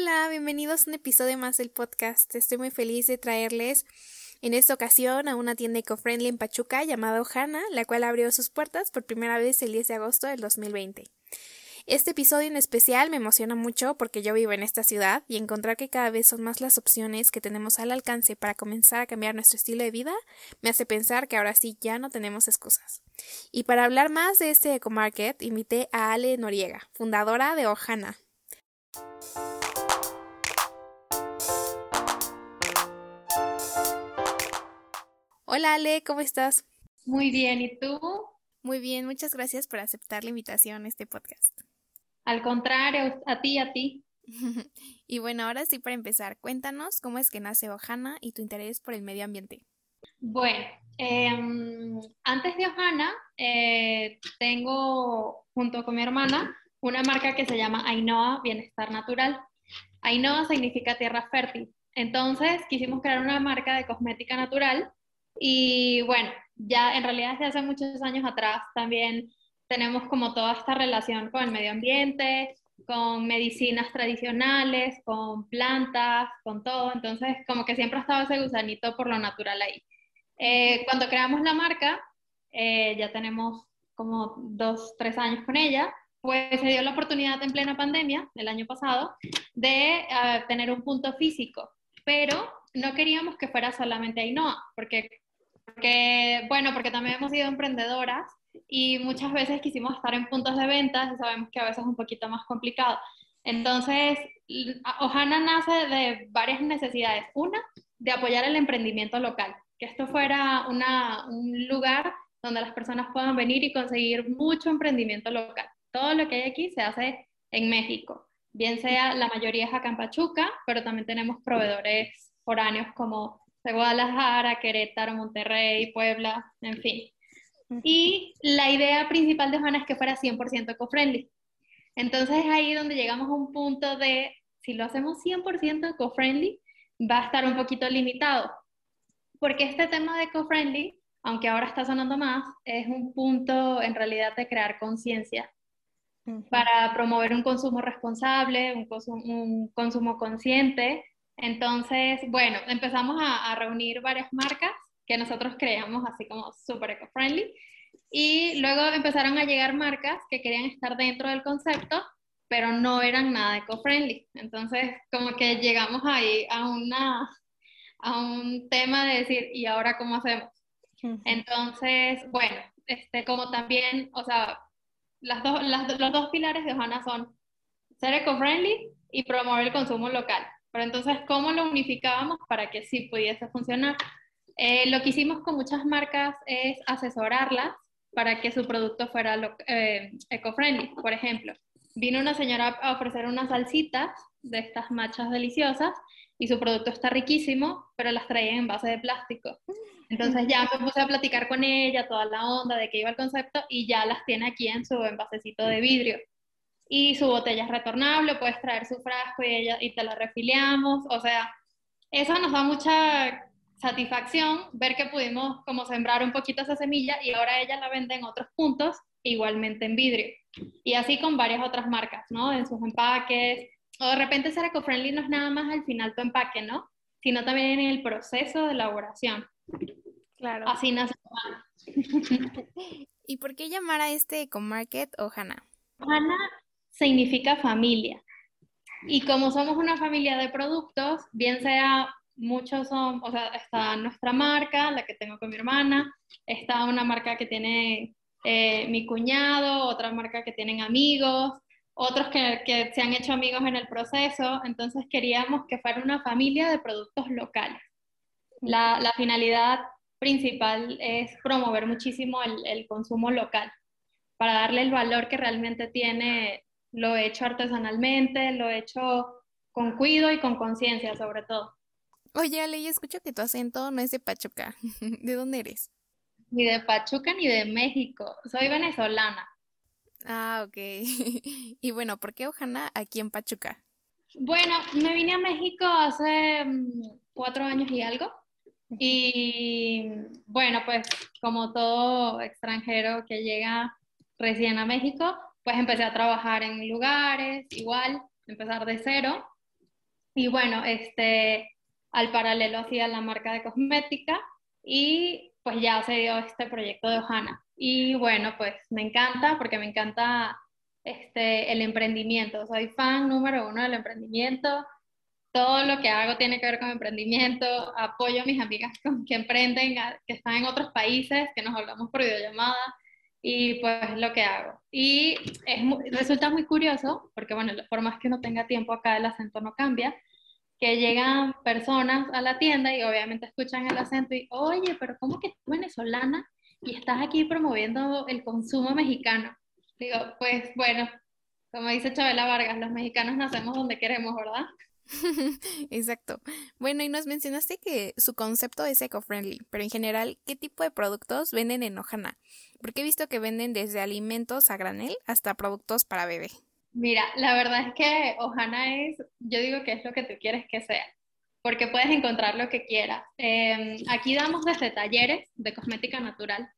Hola, bienvenidos a un episodio más del podcast. Estoy muy feliz de traerles en esta ocasión a una tienda eco-friendly en Pachuca llamada Ojana, la cual abrió sus puertas por primera vez el 10 de agosto del 2020. Este episodio en especial me emociona mucho porque yo vivo en esta ciudad y encontrar que cada vez son más las opciones que tenemos al alcance para comenzar a cambiar nuestro estilo de vida me hace pensar que ahora sí ya no tenemos excusas. Y para hablar más de este eco-market invité a Ale Noriega, fundadora de Ojana. Hola Ale, ¿cómo estás? Muy bien, ¿y tú? Muy bien, muchas gracias por aceptar la invitación a este podcast. Al contrario, a ti, a ti. y bueno, ahora sí para empezar, cuéntanos cómo es que nace Ojana y tu interés por el medio ambiente. Bueno, em, antes de Ojana, eh, tengo junto con mi hermana una marca que se llama Ainhoa Bienestar Natural. Ainhoa significa tierra fértil. Entonces quisimos crear una marca de cosmética natural y bueno, ya en realidad desde hace muchos años atrás también tenemos como toda esta relación con el medio ambiente, con medicinas tradicionales, con plantas, con todo. Entonces, como que siempre ha estado ese gusanito por lo natural ahí. Eh, cuando creamos la marca, eh, ya tenemos como dos, tres años con ella, pues se dio la oportunidad en plena pandemia, el año pasado, de uh, tener un punto físico, pero no queríamos que fuera solamente Ainhoa, porque porque, bueno, porque también hemos sido emprendedoras y muchas veces quisimos estar en puntos de ventas y sabemos que a veces es un poquito más complicado. Entonces, Ojana nace de varias necesidades. Una, de apoyar el emprendimiento local, que esto fuera una, un lugar donde las personas puedan venir y conseguir mucho emprendimiento local. Todo lo que hay aquí se hace en México, bien sea la mayoría es acá en pero también tenemos proveedores foráneos como de Guadalajara, Querétaro, Monterrey, Puebla, en fin. Y la idea principal de Juana es que fuera 100% eco-friendly. Entonces es ahí donde llegamos a un punto de, si lo hacemos 100% eco-friendly, va a estar un poquito limitado. Porque este tema de eco-friendly, aunque ahora está sonando más, es un punto en realidad de crear conciencia para promover un consumo responsable, un un consumo consciente entonces, bueno, empezamos a, reunir varias marcas que nosotros creamos así como súper eco-friendly. Y luego empezaron a llegar marcas que querían estar dentro del concepto, pero no eran nada eco-friendly. Entonces, como que llegamos ahí a, una, a un tema de decir, ¿y ahora cómo hacemos? Entonces, bueno, este, como también, o sea, las dos, los dos pilares de Ojana son ser eco-friendly y promover el consumo local. Pero entonces, ¿cómo lo unificábamos para que sí pudiese funcionar? Eh, lo que hicimos con muchas marcas es asesorarlas para que su producto fuera eh, eco-friendly. Por ejemplo, vino una señora a ofrecer unas salsitas de estas machas deliciosas y su producto está riquísimo, pero las traía en base de plástico. Entonces ya me puse a platicar con ella, toda la onda de qué iba el concepto y ya las tiene aquí en su envasecito de vidrio y su botella es retornable, puedes traer su frasco y, ella, y te la refiliamos, o sea, eso nos da mucha satisfacción ver que pudimos como sembrar un poquito esa semilla y ahora ella la vende en otros puntos, igualmente en vidrio. Y así con varias otras marcas, ¿no? En sus empaques. O de repente ser eco-friendly no es nada más al final tu empaque, ¿no? Sino también en el proceso de elaboración. Claro. Así nace. ¿Y por qué llamar a este eco-market Ohana? Ohana significa familia. Y como somos una familia de productos, bien sea muchos son, o sea, está nuestra marca, la que tengo con mi hermana, está una marca que tiene eh, mi cuñado, otra marca que tienen amigos, otros que, que, se han hecho amigos en el proceso, entonces queríamos que fuera una familia de productos locales. La, la finalidad principal es promover muchísimo el, el, consumo local, para darle el valor que realmente tiene lo he hecho artesanalmente, lo he hecho con cuido y con conciencia sobre todo. Oye, Ale, yo escucho que tu acento no es de Pachuca. ¿De dónde eres? Ni de Pachuca ni de México. Soy venezolana. Ah, ok. y bueno, ¿por qué Ojana aquí en Pachuca? Bueno, me vine a México hace mm, cuatro años y algo. Y bueno, pues como todo extranjero que llega recién a México, pues empecé a trabajar en lugares, igual, empezar de cero. Y bueno, este, al paralelo hacía la marca de cosmética y pues ya se dio este proyecto de Ojana. Y bueno, pues me encanta porque me encanta este, el emprendimiento. Soy fan número uno del emprendimiento. Todo lo que hago tiene que ver con emprendimiento. Apoyo a mis amigas que emprenden, que están en otros países, que nos hablamos por videollamada y pues lo que hago. Y es resulta muy curioso, porque bueno, por más que no tenga tiempo acá, el acento no cambia, que llegan personas a la tienda y obviamente escuchan el acento y, oye, pero ¿cómo que tú venezolana y estás aquí promoviendo el consumo mexicano? Digo, pues bueno, como dice Chabela Vargas, los mexicanos nacemos donde queremos, ¿verdad? Exacto. Bueno, y nos mencionaste que su concepto es eco-friendly, pero en general, ¿qué tipo de productos venden en Ojana? Porque he visto que venden desde alimentos a granel hasta productos para bebé. Mira, la verdad es que Ojana es, yo digo que es lo que tú quieres que sea, porque puedes encontrar lo que quieras. Em, aquí damos desde talleres de cosmética natural,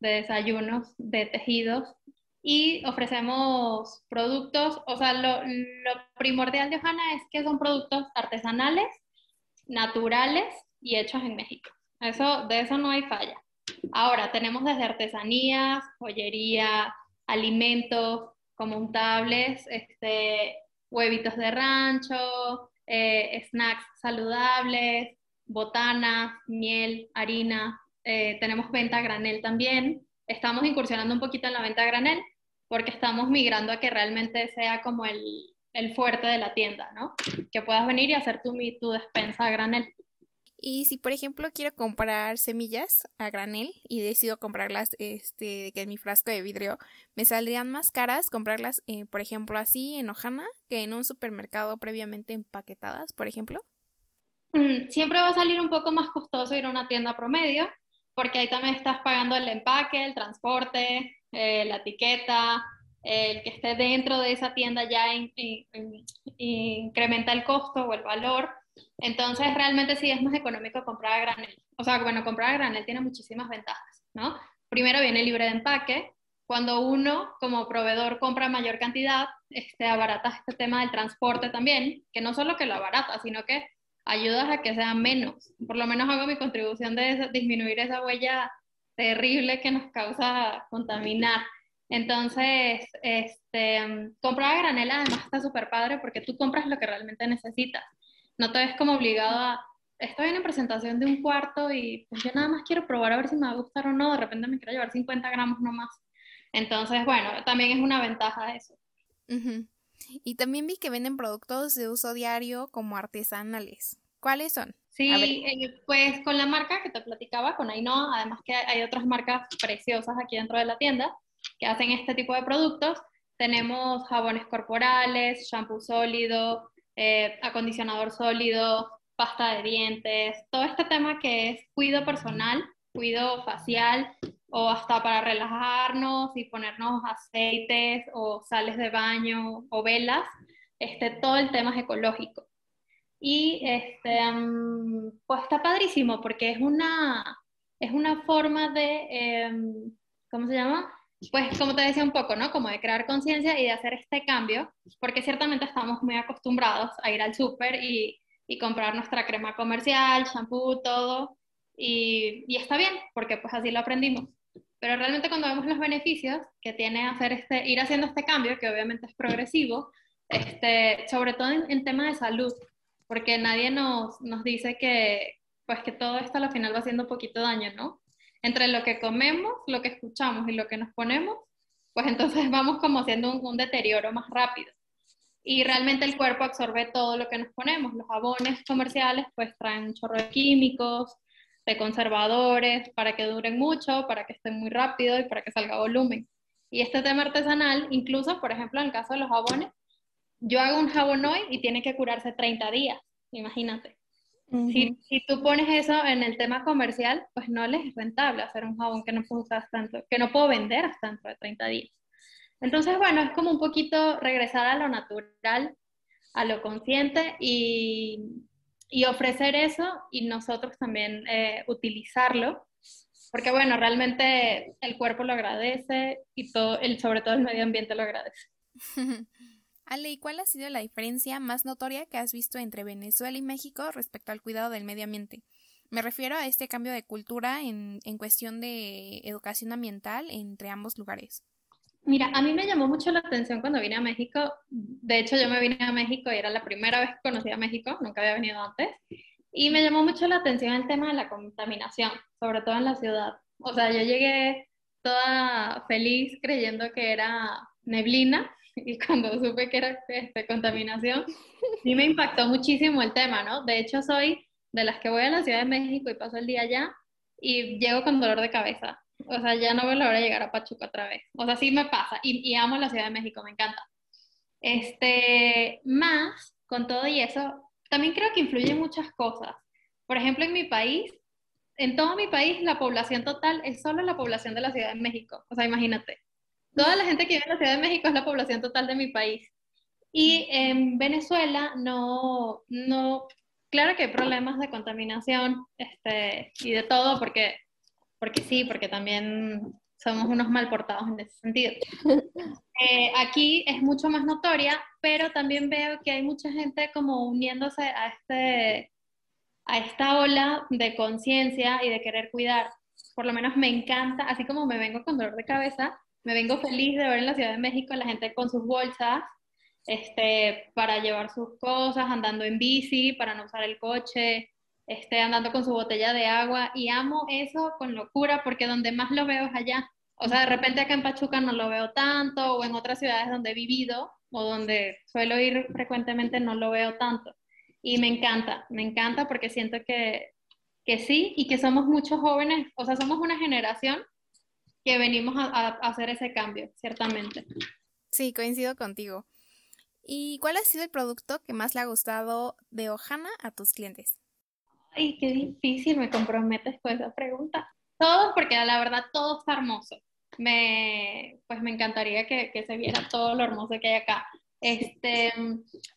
de desayunos, de tejidos, y ofrecemos productos, o sea, lo, primordial de Ojana es que son productos artesanales, naturales y hechos en México. Eso, de eso no hay falla. Ahora, tenemos desde artesanías, joyería, alimentos como untables, este, huevitos de rancho, eh, snacks saludables, botanas, miel, harina. Eh, tenemos venta a granel también. Estamos incursionando un poquito en la venta a granel, porque estamos migrando a que realmente sea como el, el fuerte de la tienda, ¿no? Que puedas venir y hacer tu, tu despensa a granel. Y si, por ejemplo, quiero comprar semillas a granel y decido comprarlas este, que en mi frasco de vidrio, ¿me saldrían más caras comprarlas, eh, por ejemplo, así en Ojana que en un supermercado previamente empaquetadas, por ejemplo? Mm, siempre va a salir un poco más costoso ir a una tienda promedio, porque ahí también estás pagando el empaque, el transporte, eh, la etiqueta, el que esté dentro de esa tienda ya incrementa el costo o el valor. Entonces, realmente sí es más económico comprar a granel. O sea, bueno, comprar a granel tiene muchísimas ventajas, ¿no? Primero viene libre de empaque. Cuando uno, como proveedor, compra mayor cantidad, este, abarata este tema del transporte también, que no solo que lo abarata, sino que ayudas a que sea menos. Por lo menos hago mi contribución de disminuir esa huella terrible que nos causa contaminar. Entonces, este, comprar a granel además está súper padre porque tú compras lo que realmente necesitas. No te ves como obligado a, estoy en presentación de un cuarto y pues yo nada más quiero probar a ver si me va a gustar o no, de repente me quiero llevar 50 gramos nomás. Entonces, bueno, también es una ventaja eso. Y también vi que venden productos de uso diario como artesanales. ¿Cuáles son? Sí, eh, pues con la marca que te platicaba, con Ainhoa, además que hay otras marcas preciosas aquí dentro de la tienda que hacen este tipo de productos. Tenemos jabones corporales, shampoo sólido, eh, acondicionador sólido, pasta de dientes, todo este tema que es cuido personal, cuido facial o hasta para relajarnos y ponernos aceites o sales de baño o velas, este, todo el tema es ecológico. Y este, mm, pues está padrísimo porque es una, es una forma de, em, ¿cómo se llama? Pues como te decía un poco, ¿no? Como de crear conciencia y de hacer este cambio, porque ciertamente estamos muy acostumbrados a ir al súper y, y, comprar nuestra crema comercial, shampoo, todo, y, y, está bien, porque pues así lo aprendimos. Pero realmente cuando vemos los beneficios que tiene hacer este, ir haciendo este cambio, que obviamente es progresivo, este, sobre todo en, en de salud, porque nadie nos, nos dice que, pues que todo esto al final va haciendo un poquito daño, ¿no? Entre lo que comemos, lo que escuchamos y lo que nos ponemos, pues entonces vamos como haciendo un, deterioro más rápido. Y realmente el cuerpo absorbe todo lo que nos ponemos. Los jabones comerciales pues traen un chorro de químicos, de conservadores, para que duren mucho, para que estén muy rápido y para que salga volumen. Y este tema artesanal, incluso, por ejemplo, en el caso de los jabones, yo hago un jabón hoy y tiene que curarse 30 días, imagínate. si, si, tú pones eso en el tema comercial, pues no les es rentable hacer un jabón que no puedo usar tanto, que no puedo vender hasta dentro de 30 días. Entonces, bueno, es como un poquito regresar a lo natural, a lo consciente y, y ofrecer eso y nosotros también eh, utilizarlo, porque bueno, realmente el cuerpo lo agradece y todo, el, sobre todo el medio ambiente lo agradece. Ale, ¿y cuál ha sido la diferencia más notoria que has visto entre Venezuela y México respecto al cuidado del medio ambiente? Me refiero a este cambio de cultura en, en cuestión de educación ambiental entre ambos lugares. Mira, a mí me llamó mucho la atención cuando vine a México. De hecho, yo me vine a México y era la primera vez que conocía a México, nunca había venido antes. Y me llamó mucho la atención el tema de la contaminación, sobre todo en la ciudad. O sea, yo llegué toda feliz creyendo que era neblina y cuando supe que era este, contaminación, sí me impactó muchísimo el tema, ¿no? De hecho, soy de las que voy a la Ciudad de México y paso el día allá y llego con dolor de cabeza. O sea, ya no voy a lograr llegar a Pachuca otra vez. O sea, sí me pasa y, y amo la Ciudad de México, me encanta. Este, más, con todo y eso, también creo que influyen muchas cosas. Por ejemplo, en mi país, en todo mi país, la población total es solo la población de la Ciudad de México. O sea, imagínate. Toda la gente que vive en la Ciudad de México es la población total de mi país. Y en Venezuela no, no, claro que hay problemas de contaminación este, y de todo, porque, porque sí, porque también somos unos mal portados en ese sentido. Eh, aquí es mucho más notoria, pero también veo que hay mucha gente como uniéndose a, este, a esta ola de conciencia y de querer cuidar. Por lo menos me encanta, así como me vengo con dolor de cabeza, me vengo feliz de ver en la Ciudad de México la gente con sus bolsas este, para llevar sus cosas, andando en bici, para no usar el coche, este, andando con su botella de agua. Y amo eso con locura porque donde más lo veo es allá. O sea, de repente acá en Pachuca no lo veo tanto, o en otras ciudades donde he vivido o donde suelo ir frecuentemente no lo veo tanto. Y me encanta, me encanta porque siento que, que sí y que somos muchos jóvenes, o sea, somos una generación que venimos a, hacer ese cambio, ciertamente. Sí, coincido contigo. ¿Y cuál ha sido el producto que más le ha gustado de Ojana a tus clientes? Ay, qué difícil me comprometes con esa pregunta. Todo, porque la verdad todo está hermoso. Me, pues me encantaría que, que se viera todo lo hermoso que hay acá. Este,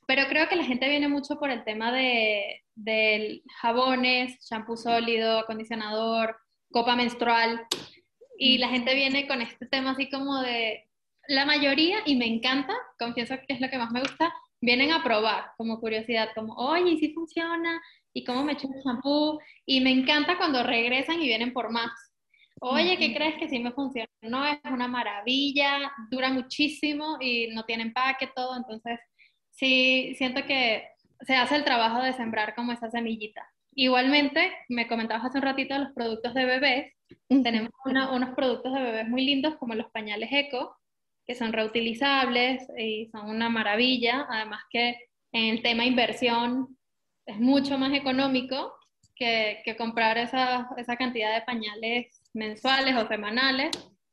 pero creo que la gente viene mucho por el tema de, de jabones, shampoo sólido, acondicionador, copa menstrual. Y la gente viene con este tema así como de, la mayoría, y me encanta, confieso que es lo que más me gusta, vienen a probar como curiosidad, como, oye, ¿y si funciona? ¿Y cómo me echo el shampoo? Y me encanta cuando regresan y vienen por más. Oye, ¿qué crees que sí me funciona? No, es una maravilla, dura muchísimo y no tiene empaque, todo. Entonces, sí, siento que se hace el trabajo de sembrar como esa semillita. Igualmente, me comentabas hace un ratito los productos de bebés. Tenemos unos productos de bebés muy lindos como los pañales eco, que son reutilizables y son una maravilla. Además que en el tema inversión es mucho más económico que, que comprar esa, esa cantidad de pañales mensuales o semanales,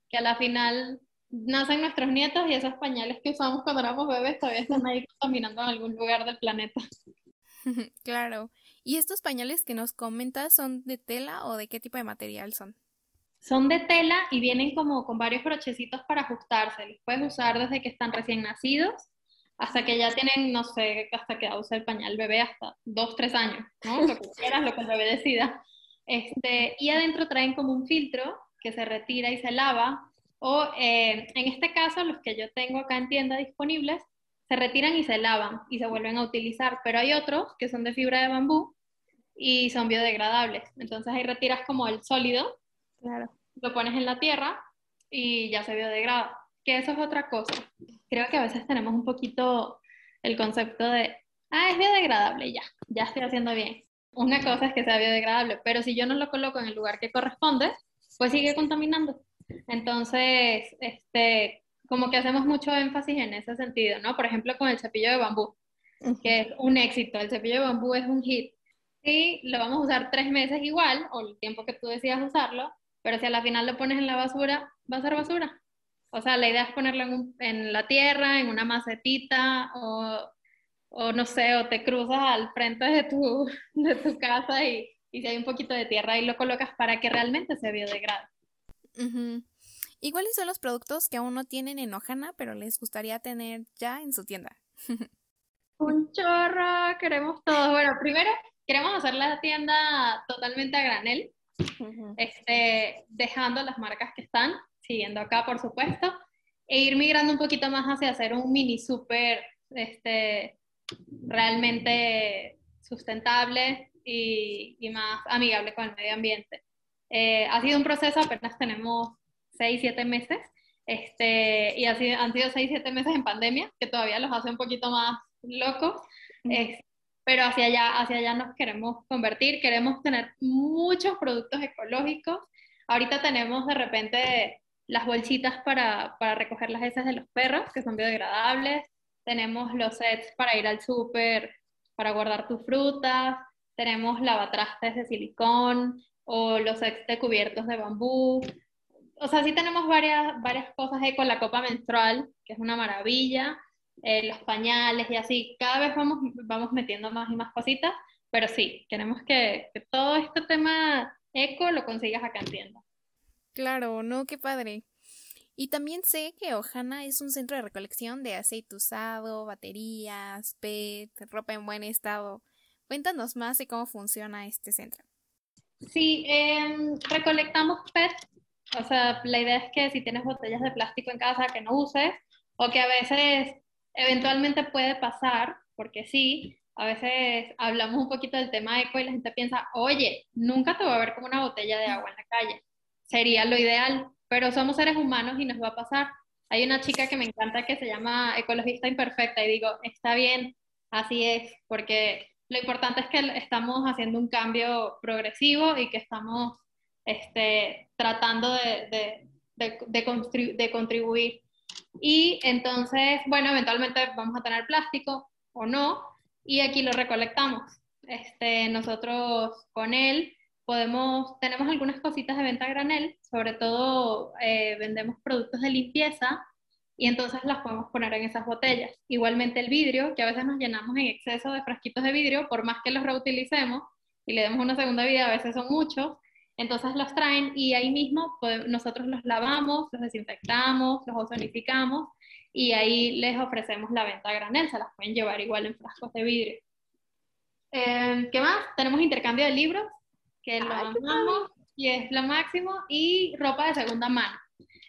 que a la final nacen nuestros nietos y esos pañales que usamos cuando éramos bebés todavía están ahí contaminando en algún lugar del planeta. claro. ¿Y estos pañales que nos comentas son de tela o de qué tipo de material son? Son de tela y vienen como con varios brochecitos para ajustarse. Los puedes usar desde que están recién nacidos hasta que ya tienen, no sé, hasta que usa el pañal bebé hasta dos, tres años, ¿no? Lo que quieras, lo que el bebé decida. Este, y adentro traen como un filtro que se retira y se lava. O eh, en este caso, los que yo tengo acá en tienda disponibles, se retiran y se lavan y se vuelven a utilizar. Pero hay otros que son de fibra de bambú y son biodegradables. Entonces ahí retiras como el sólido, claro. lo pones en la tierra y ya se biodegrada. Que eso es otra cosa. Creo que a veces tenemos un poquito el concepto de, ah, es biodegradable, ya, ya estoy haciendo bien una cosa es que sea biodegradable, pero si yo no lo coloco en el lugar que corresponde, pues sigue contaminando. Entonces, este, como que hacemos mucho énfasis en ese sentido, ¿no? Por ejemplo, con el cepillo de bambú, que es un éxito, el cepillo de bambú es un hit. Sí, lo vamos a usar tres meses igual, o el tiempo que tú decidas usarlo, pero si a la final lo pones en la basura, va a ser basura. O sea, la idea es ponerlo en, la tierra, en una macetita, o, o, no sé, o te cruzas al frente de tu, de tu casa y, y si hay un poquito de tierra ahí lo colocas para que realmente se biodegrade. ¿Y cuáles son los productos que aún no tienen en Ojana, pero les gustaría tener ya en su tienda? un chorro, queremos todo. Bueno, primero queremos hacer la tienda totalmente a granel, este, dejando las marcas que están, siguiendo acá, por supuesto, e ir migrando un poquito más hacia hacer un mini super este, realmente sustentable y, y, más amigable con el medio ambiente. Eh, ha sido un proceso, apenas tenemos 6, 7 meses, este, y ha sido, han sido 6, 7 meses en pandemia, que todavía los hace un poquito más locos, pero hacia allá, hacia allá nos queremos convertir, queremos tener muchos productos ecológicos. Ahorita tenemos de repente las bolsitas para, para recoger las heces de los perros, que son biodegradables, tenemos los sets para ir al súper, para guardar tus frutas, tenemos lavatrastes de silicón o los sets de cubiertos de bambú. O sea, sí tenemos varias, varias cosas con la copa menstrual, que es una maravilla. Eh, los pañales y así. Cada vez vamos, vamos metiendo más y más cositas, pero sí, queremos que, todo este tema eco lo consigas acá en tienda. Claro, no, qué padre. Y también sé que Ojana es un centro de recolección de aceite usado, baterías, PET, ropa en buen estado. Cuéntanos más de cómo funciona este centro. Sí, em, recolectamos PET. O sea, la idea es que si tienes botellas de plástico en casa que no uses, o que a veces Eventualmente puede pasar, porque sí, a veces hablamos un poquito del tema eco y la gente piensa, oye, nunca te va a ver como una botella de agua en la calle. Sería lo ideal, pero somos seres humanos y nos va a pasar. Hay una chica que me encanta que se llama ecologista imperfecta y digo, está bien, así es, porque lo importante es que estamos haciendo un cambio progresivo y que estamos este, tratando de, de, de contribuir y entonces, bueno, eventualmente vamos a tener plástico o no, y aquí lo recolectamos. Este, nosotros con él podemos, tenemos algunas cositas de venta granel, sobre todo eh, vendemos productos de limpieza y entonces las podemos poner en esas botellas. Igualmente el vidrio, que a veces nos llenamos en exceso de frasquitos de vidrio, por más que los reutilicemos y le demos una segunda vida, a veces son muchos, entonces los traen y ahí mismo nosotros los lavamos, los desinfectamos, los ozonificamos y ahí les ofrecemos la venta a granel, se las pueden llevar igual en frascos de vidrio. Em, ¿Qué más? Tenemos intercambio de libros, que lo amamos y es lo máximo, y ropa de segunda mano.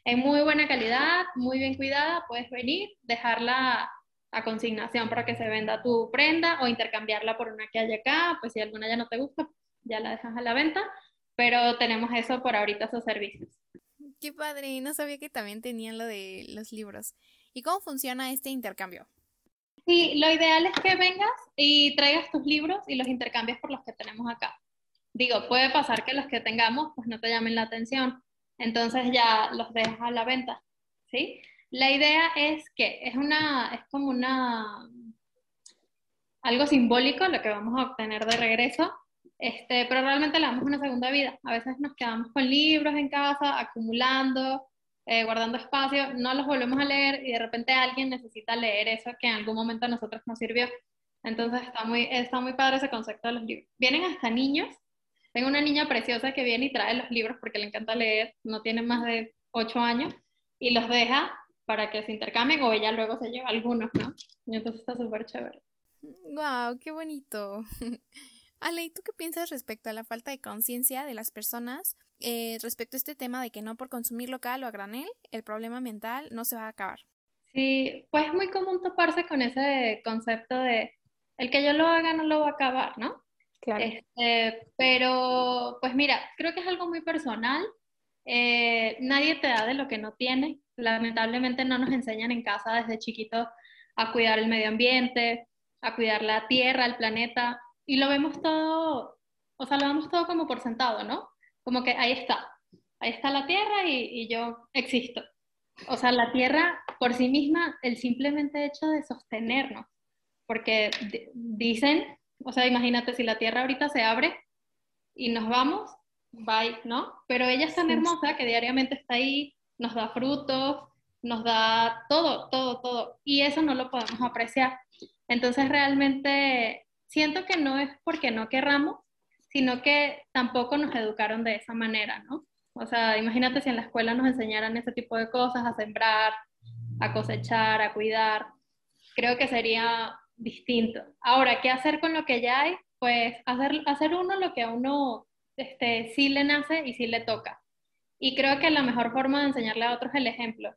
En muy buena calidad, muy bien cuidada, puedes venir, dejarla a consignación para que se venda tu prenda o intercambiarla por una que hay acá, pues si alguna ya no te gusta, ya la dejas a la venta pero tenemos eso por ahorita, esos servicios. Qué padre, no sabía que también tenían lo de los libros. ¿Y cómo funciona este intercambio? Sí, lo ideal es que vengas y traigas tus libros y los intercambies por los que tenemos acá. Digo, puede pasar que los que tengamos pues no te llamen la atención, entonces ya los dejas a la venta, ¿sí? La idea es que es una, es como una, algo simbólico lo que vamos a obtener de regreso, este, pero realmente le damos una segunda vida. A veces nos quedamos con libros en casa, acumulando, eh, guardando espacio, no los volvemos a leer y de repente alguien necesita leer eso que en algún momento a nosotros nos sirvió. Entonces está muy, está muy padre ese concepto de los libros. Vienen hasta niños. Tengo una niña preciosa que viene y trae los libros porque le encanta leer, no tiene más de 8 años, y los deja para que se intercambien o ella luego se lleva algunos, ¿no? Y entonces está súper chévere. ¡Wow! ¡Qué bonito! Ale, ¿y tú qué piensas respecto a la falta de conciencia de las personas eh, respecto a este tema de que no por consumir local o a granel, el problema ambiental no se va a acabar? Sí, pues es muy común toparse con ese concepto de el que yo lo haga no lo va a acabar, ¿no? Claro. Este, pero, pues mira, creo que es algo muy personal. Eh, nadie te da de lo que no tiene. Lamentablemente no nos enseñan en casa desde chiquitos a cuidar el medio ambiente, a cuidar la tierra, el planeta y lo vemos todo, o sea, lo vemos todo como por sentado, ¿no? Como que ahí está, ahí está la Tierra y, yo existo. O sea, la Tierra por sí misma, el simplemente hecho de sostenernos, porque dicen, o sea, imagínate si la Tierra ahorita se abre y nos vamos, bye, ¿no? Pero ella es tan hermosa que diariamente está ahí, nos da frutos, nos da todo, todo, todo. Y eso no lo podemos apreciar. Entonces realmente siento que no es porque no querramos, sino que tampoco nos educaron de esa manera, ¿no? O sea, imagínate si en la escuela nos enseñaran ese tipo de cosas, a sembrar, a cosechar, a cuidar, creo que sería distinto. Ahora, ¿qué hacer con lo que ya hay? Pues hacer, hacer uno lo que a uno este, sí le nace y sí le toca. Y creo que la mejor forma de enseñarle a otros es el ejemplo.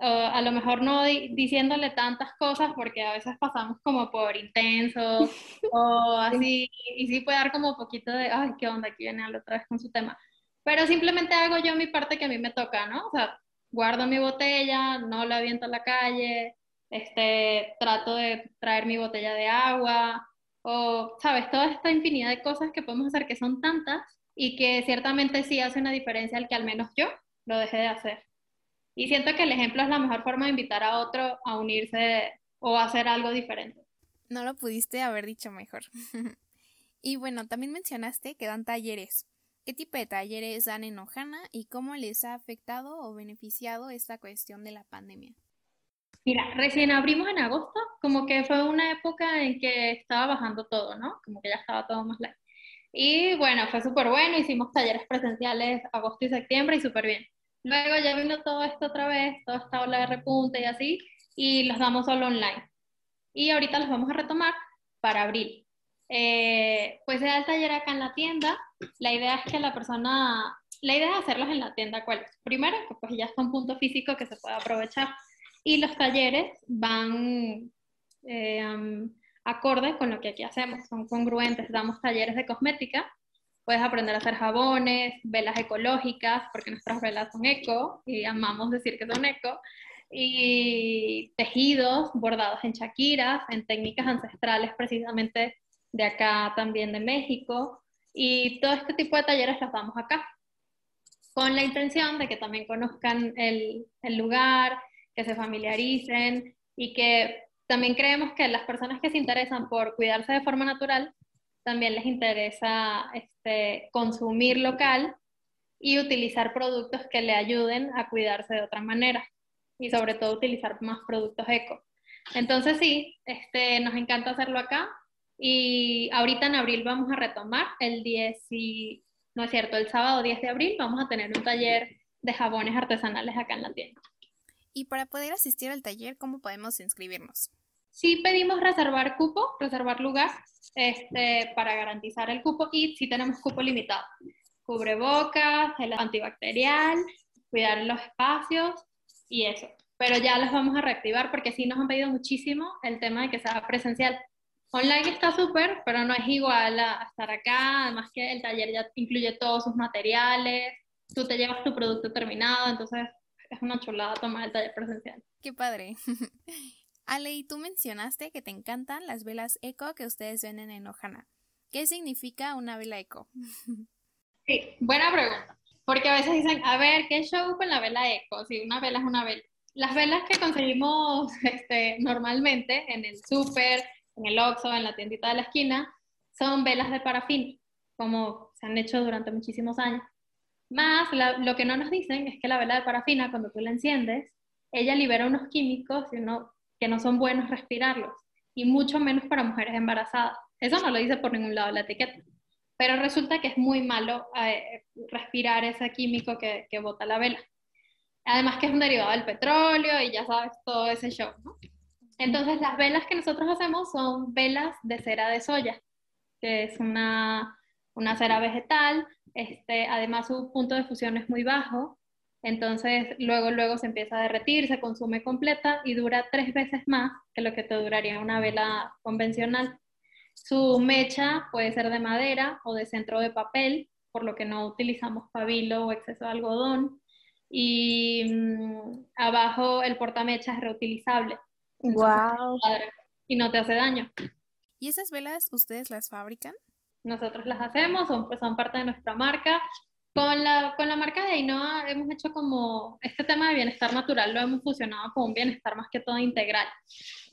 A lo mejor no diciéndole tantas cosas porque a veces pasamos como por intenso o así, y sí puede dar como un poquito de, ay, qué onda, aquí viene otra vez con su tema. Pero simplemente hago yo mi parte que a mí me toca, ¿no? O sea, guardo mi botella, no la aviento a la calle, este, trato de traer mi botella de agua, o, ¿sabes? Toda esta infinidad de cosas que podemos hacer que son tantas y que ciertamente sí hace una diferencia al que al menos yo lo dejé de hacer. Y siento que el ejemplo es la mejor forma de invitar a otro a unirse o a hacer algo diferente. No lo pudiste haber dicho mejor. y bueno, también mencionaste que dan talleres. ¿Qué tipo de talleres dan en Ojana y cómo les ha afectado o beneficiado esta cuestión de la pandemia? Mira, recién abrimos en agosto, como que fue una época en que estaba bajando todo, ¿no? Como que ya estaba todo más lejos. Y bueno, fue súper bueno, hicimos talleres presenciales agosto y septiembre y súper bien. Luego ya vino todo esto otra vez, toda esta ola de repunte y así, y los damos solo online. Y ahorita los vamos a retomar para abril. Eh, pues da el taller acá en la tienda. La idea es que la persona, la idea es hacerlos en la tienda, ¿cuál es? Primero, pues ya está un punto físico que se puede aprovechar. Y los talleres van eh, acorde con lo que aquí hacemos, son congruentes. Damos talleres de cosmética, puedes aprender a hacer jabones, velas ecológicas, porque nuestras velas son eco y amamos decir que son eco, y tejidos bordados en chaquiras, en técnicas ancestrales precisamente de acá también de México, y todo este tipo de talleres los damos acá, con la intención de que también conozcan el, el lugar, que se familiaricen y que también creemos que las personas que se interesan por cuidarse de forma natural, también les interesa este, consumir local y utilizar productos que le ayuden a cuidarse de otra manera y sobre todo utilizar más productos eco. Entonces sí, este, nos encanta hacerlo acá y ahorita en abril vamos a retomar el 10 y, no es cierto, el sábado 10 de abril vamos a tener un taller de jabones artesanales acá en la tienda. Y para poder asistir al taller, ¿cómo podemos inscribirnos? Sí pedimos reservar cupo, reservar lugar este, para garantizar el cupo y sí tenemos cupo limitado. Cubrebocas, el antibacterial, cuidar los espacios y eso. Pero ya los vamos a reactivar porque sí nos han pedido muchísimo el tema de que sea presencial. Online está súper, pero no es igual a, estar acá, además que el taller ya incluye todos sus materiales, tú te llevas tu producto terminado, entonces es una chulada tomar el taller presencial. Qué padre. Ale, y tú mencionaste que te encantan las velas eco que ustedes venden en Ojana. ¿Qué significa una vela eco? Sí, buena pregunta. Porque a veces dicen, a ver, ¿qué show con la vela eco? Si una vela es una vela. Las velas que conseguimos este, normalmente en el súper, en el Oxxo, en la tiendita de la esquina, son velas de parafina, como se han hecho durante muchísimos años. Más, lo que no nos dicen es que la vela de parafina, cuando tú la enciendes, ella libera unos químicos que no son buenos respirarlos, y mucho menos para mujeres embarazadas. Eso no lo dice por ningún lado la etiqueta. Pero resulta que es muy malo eh, respirar ese químico que, que bota la vela. Además que es un derivado del petróleo y ya sabes todo ese show. Entonces, las velas que nosotros hacemos son velas de cera de soya, que es una, una cera vegetal. Este, además, su punto de fusión es muy bajo. Entonces, luego, luego se empieza a derretir, se consume completa y dura tres veces más que lo que te duraría una vela convencional. Su mecha puede ser de madera o de centro de papel, por lo que no utilizamos pabilo o exceso de algodón. Y mm, abajo el portamecha es reutilizable. Wow. Y no te hace daño. ¿Y esas velas ustedes las fabrican? Nosotros las hacemos, son, pues, son parte de nuestra marca. Con la, con la marca de Ainoa hemos hecho como este tema de bienestar natural, lo hemos fusionado con un bienestar más que todo integral.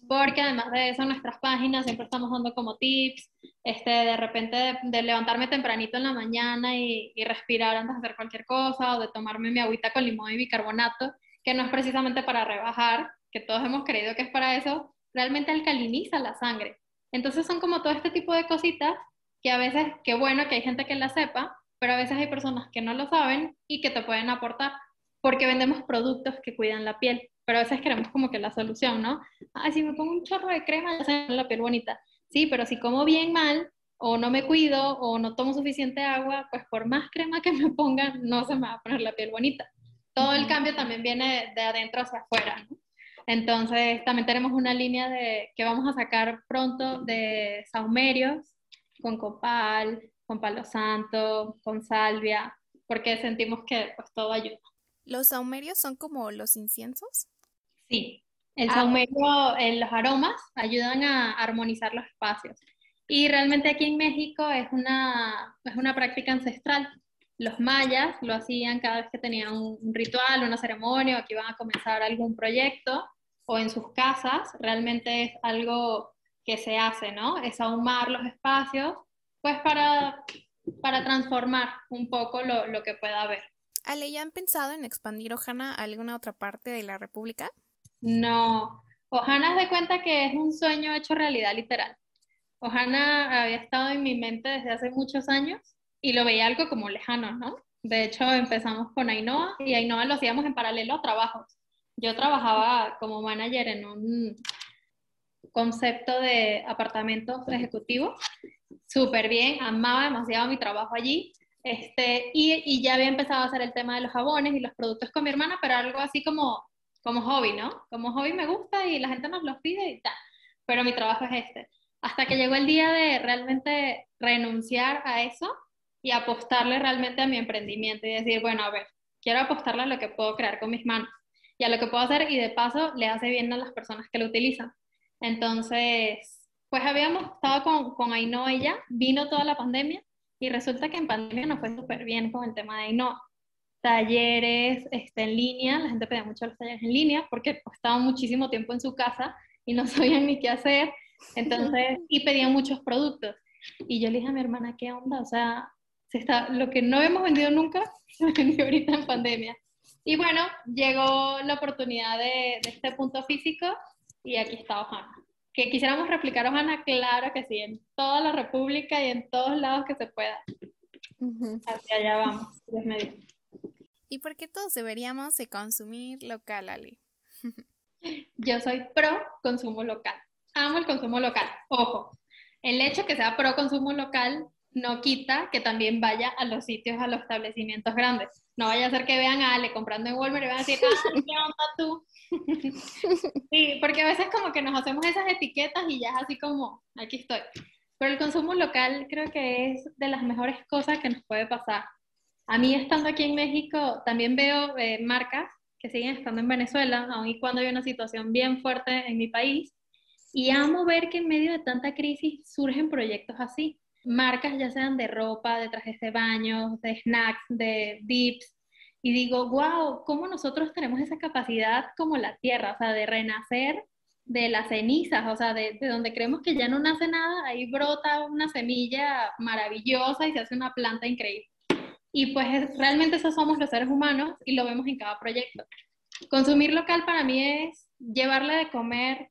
Porque además de eso, en nuestras páginas siempre estamos dando como tips, este, de repente de, levantarme tempranito en la mañana y, y, respirar antes de hacer cualquier cosa, o de tomarme mi agüita con limón y bicarbonato, que no es precisamente para rebajar, que todos hemos creído que es para eso, realmente alcaliniza la sangre. Entonces son como todo este tipo de cositas que a veces, qué bueno que hay gente que la sepa, pero a veces hay personas que no lo saben y que te pueden aportar, porque vendemos productos que cuidan la piel, pero a veces queremos como que la solución, ¿no? Ay, si me pongo un chorro de crema, ya se la piel bonita. Sí, pero si como bien mal, o no me cuido, o no tomo suficiente agua, pues por más crema que me ponga, no se me va a poner la piel bonita. Todo el cambio también viene de adentro hacia afuera, ¿no? Entonces, también tenemos una línea de, que vamos a sacar pronto de saumerios con copal, con palo santo, con salvia, porque sentimos que pues todo ayuda. ¿Los saumerios son como los inciensos? Sí, el ah. saumerio, en los aromas ayudan a armonizar los espacios. Y realmente aquí en México es una, es una práctica ancestral. Los mayas lo hacían cada vez que tenían un, ritual, una ceremonia o que iban a comenzar algún proyecto o en sus casas. Realmente es algo que se hace, ¿no? Es ahumar los espacios, pues para, para transformar un poco lo, lo que pueda haber. Ale, ¿ya han pensado en expandir Ojana a alguna otra parte de la República? No, Ojana de cuenta que es un sueño hecho realidad literal. Ojana había estado en mi mente desde hace muchos años y lo veía algo como lejano, ¿no? De hecho, empezamos con Ainhoa y Ainhoa lo hacíamos en paralelo a trabajos. Yo trabajaba como manager en un concepto de apartamentos ejecutivos, súper bien, amaba demasiado mi trabajo allí, este, y, y, ya había empezado a hacer el tema de los jabones y los productos con mi hermana, pero algo así como, como hobby, ¿no? Como hobby me gusta y la gente nos los pide y tal, pero mi trabajo es este. Hasta que llegó el día de realmente renunciar a eso y apostarle realmente a mi emprendimiento y decir, bueno, a ver, quiero apostarle a lo que puedo crear con mis manos y a lo que puedo hacer y de paso le hace bien a las personas que lo utilizan. Entonces, pues habíamos estado con, con Ainhoa y ya, vino toda la pandemia y resulta que en pandemia nos fue súper bien con el tema de Ainhoa. Talleres este, en línea, la gente pedía mucho los talleres en línea porque pues, estaban muchísimo tiempo en su casa y no sabían ni qué hacer entonces, y pedían muchos productos. Y yo le dije a mi hermana, ¿qué onda? O sea, se está, lo que no hemos vendido nunca, se vendió ahorita en pandemia. Y bueno, llegó la oportunidad de, de este punto físico y aquí está Ojana. Que quisiéramos replicar Ojana, claro que sí, en toda la República y en todos lados que se pueda. Hacia allá vamos, Dios ¿Y por qué todos deberíamos de consumir local, Ali? Yo soy pro consumo local amo el consumo local. Ojo, el hecho que sea pro consumo local no quita que también vaya a los sitios, a los establecimientos grandes. No vaya a ser que vean a Ale comprando en Walmart y van a decir, ah, ¿qué onda tú? sí, porque a veces como que nos hacemos esas etiquetas y ya es así como, aquí estoy. Pero el consumo local creo que es de las mejores cosas que nos puede pasar. A mí estando aquí en México también veo eh, marcas que siguen estando en Venezuela, aun y cuando hay una situación bien fuerte en mi país, y amo ver que en medio de tanta crisis surgen proyectos así. Marcas ya sean de ropa, de trajes de baño, de snacks, de dips. Y digo, wow, ¿cómo nosotros tenemos esa capacidad como la tierra? O sea, de renacer de las cenizas, o sea, de, de, donde creemos que ya no nace nada, ahí brota una semilla maravillosa y se hace una planta increíble. Y pues realmente esos somos los seres humanos y lo vemos en cada proyecto. Consumir local para mí es llevarle de comer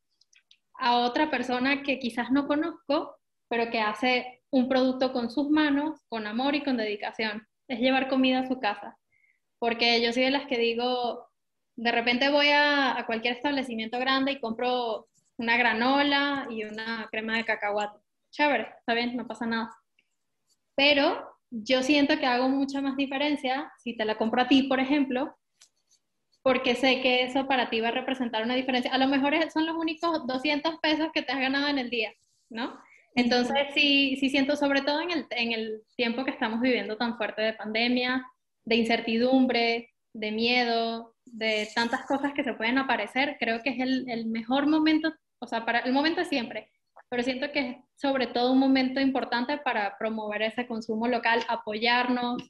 a otra persona que quizás no conozco, pero que hace un producto con sus manos, con amor y con dedicación. Es llevar comida a su casa. Porque yo soy de las que digo, de repente voy a, cualquier establecimiento grande y compro una granola y una crema de cacahuate. Chévere, está bien, no pasa nada. Pero yo siento que hago mucha más diferencia si te la compro a ti, por ejemplo, porque sé que eso para ti va a representar una diferencia. A lo mejor son los únicos 200 pesos que te has ganado en el día, ¿no? Entonces, sí, sí siento, sobre todo en el, en el tiempo que estamos viviendo tan fuerte de pandemia, de incertidumbre, de miedo, de tantas cosas que se pueden aparecer, creo que es el, el mejor momento, o sea, para el momento de siempre, pero siento que es sobre todo un momento importante para promover ese consumo local, apoyarnos,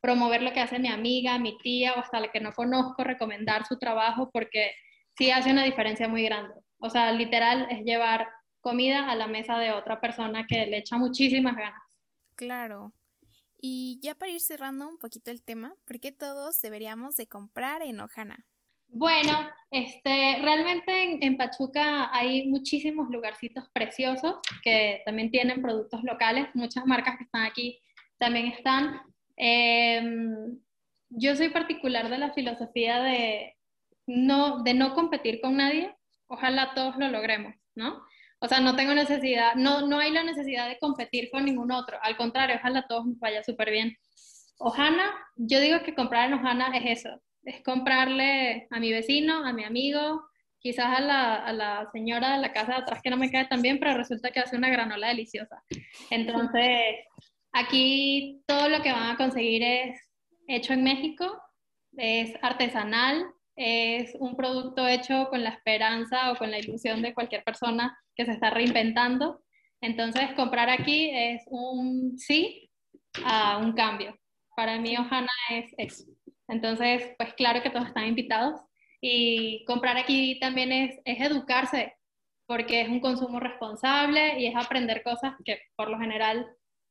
promover lo que hace mi amiga, mi tía o hasta la que no conozco, recomendar su trabajo porque sí hace una diferencia muy grande. O sea, literal es llevar comida a la mesa de otra persona que le echa muchísimas ganas. Claro. Y ya para ir cerrando un poquito el tema, ¿por qué todos deberíamos de comprar en Ojana? Bueno, este, realmente en, Pachuca hay muchísimos lugarcitos preciosos que también tienen productos locales. Muchas marcas que están aquí también están. Em, yo soy particular de la filosofía de no, de no competir con nadie. Ojalá todos lo logremos, ¿no? O sea, no tengo necesidad, no, no hay la necesidad de competir con ningún otro. Al contrario, ojalá todos nos vaya súper bien. Ojana, yo digo que comprar en Ojana es eso, es comprarle a mi vecino, a mi amigo, quizás a la, a la, señora de la casa de atrás que no me cae tan bien, pero resulta que hace una granola deliciosa. Entonces, aquí todo lo que van a conseguir es hecho en México, es artesanal, es un producto hecho con la esperanza o con la ilusión de cualquier persona que se está reinventando. Entonces, comprar aquí es un sí a un cambio. Para mí, Ohana es eso. Entonces, pues claro que todos están invitados. Y comprar aquí también es, es educarse, porque es un consumo responsable y es aprender cosas que por lo general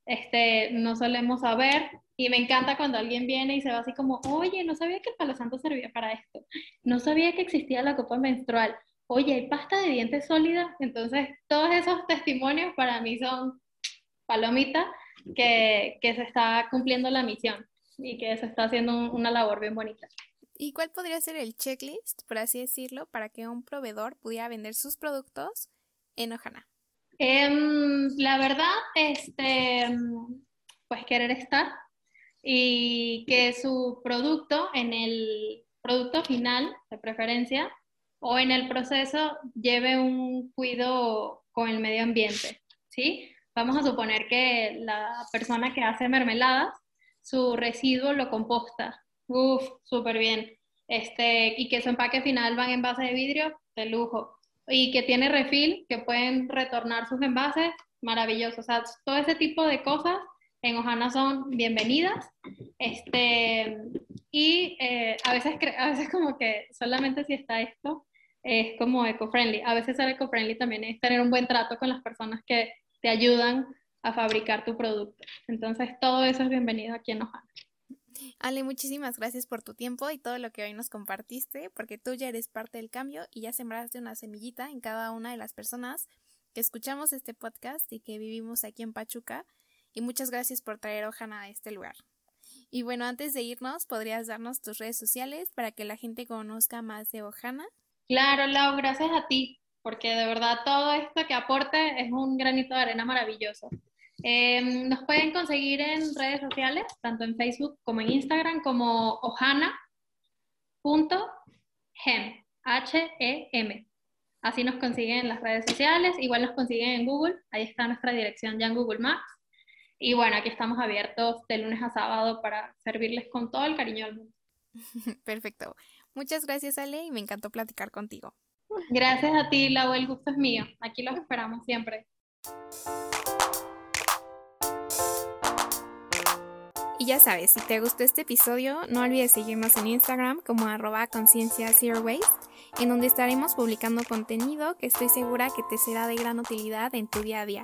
este, no solemos saber. Y me encanta cuando alguien viene y se va así como, oye, no sabía que el palo santo servía para esto. No sabía que existía la copa menstrual. Oye, hay pasta de dientes sólida. Entonces, todos esos testimonios para mí son palomitas que, que se está cumpliendo la misión y que se está haciendo una labor bien bonita. ¿Y cuál podría ser el checklist, por así decirlo, para que un proveedor pudiera vender sus productos en Ojana? Em, la verdad, este, pues querer estar y que su producto en el producto final, de preferencia, o en el proceso lleve un cuidado con el medio ambiente, ¿sí? Vamos a suponer que la persona que hace mermeladas su residuo lo composta. Uf, súper bien. Este, y que su empaque final va en envase de vidrio, de lujo. Y que tiene refil, que pueden retornar sus envases, maravilloso. O todo ese tipo de cosas en Ojana son bienvenidas. Este, y eh, a, veces a veces como que solamente si está esto es como eco-friendly. A veces ser eco-friendly también es tener un buen trato con las personas que te ayudan a fabricar tu producto. Entonces, todo eso es bienvenido aquí en Ojana. Ale, muchísimas gracias por tu tiempo y todo lo que hoy nos compartiste, porque tú ya eres parte del cambio y ya sembraste una semillita en cada una de las personas que escuchamos este podcast y que vivimos aquí en Pachuca. Y muchas gracias por traer Ojana a este lugar. Y bueno, antes de irnos, ¿podrías darnos tus redes sociales para que la gente conozca más de Ojana? Claro, Lau, gracias a ti, porque de verdad todo esto que aporte es un granito de arena maravilloso. Em, nos pueden conseguir en redes sociales, tanto en Facebook como en Instagram, como ohana.hem, H-E-M. Así nos consiguen en las redes sociales, igual nos consiguen en Google, ahí está nuestra dirección ya en Google Maps. Y bueno, aquí estamos abiertos de lunes a sábado para servirles con todo el cariño del mundo. Perfecto. Muchas gracias, Ale, y me encantó platicar contigo. Gracias a ti, Lau, el gusto es mío. Aquí los esperamos siempre. Y ya sabes, si te gustó este episodio, no olvides seguirnos en Instagram como arroba conciencia zero waste, en donde estaremos publicando contenido que estoy segura que te será de gran utilidad en tu día a día.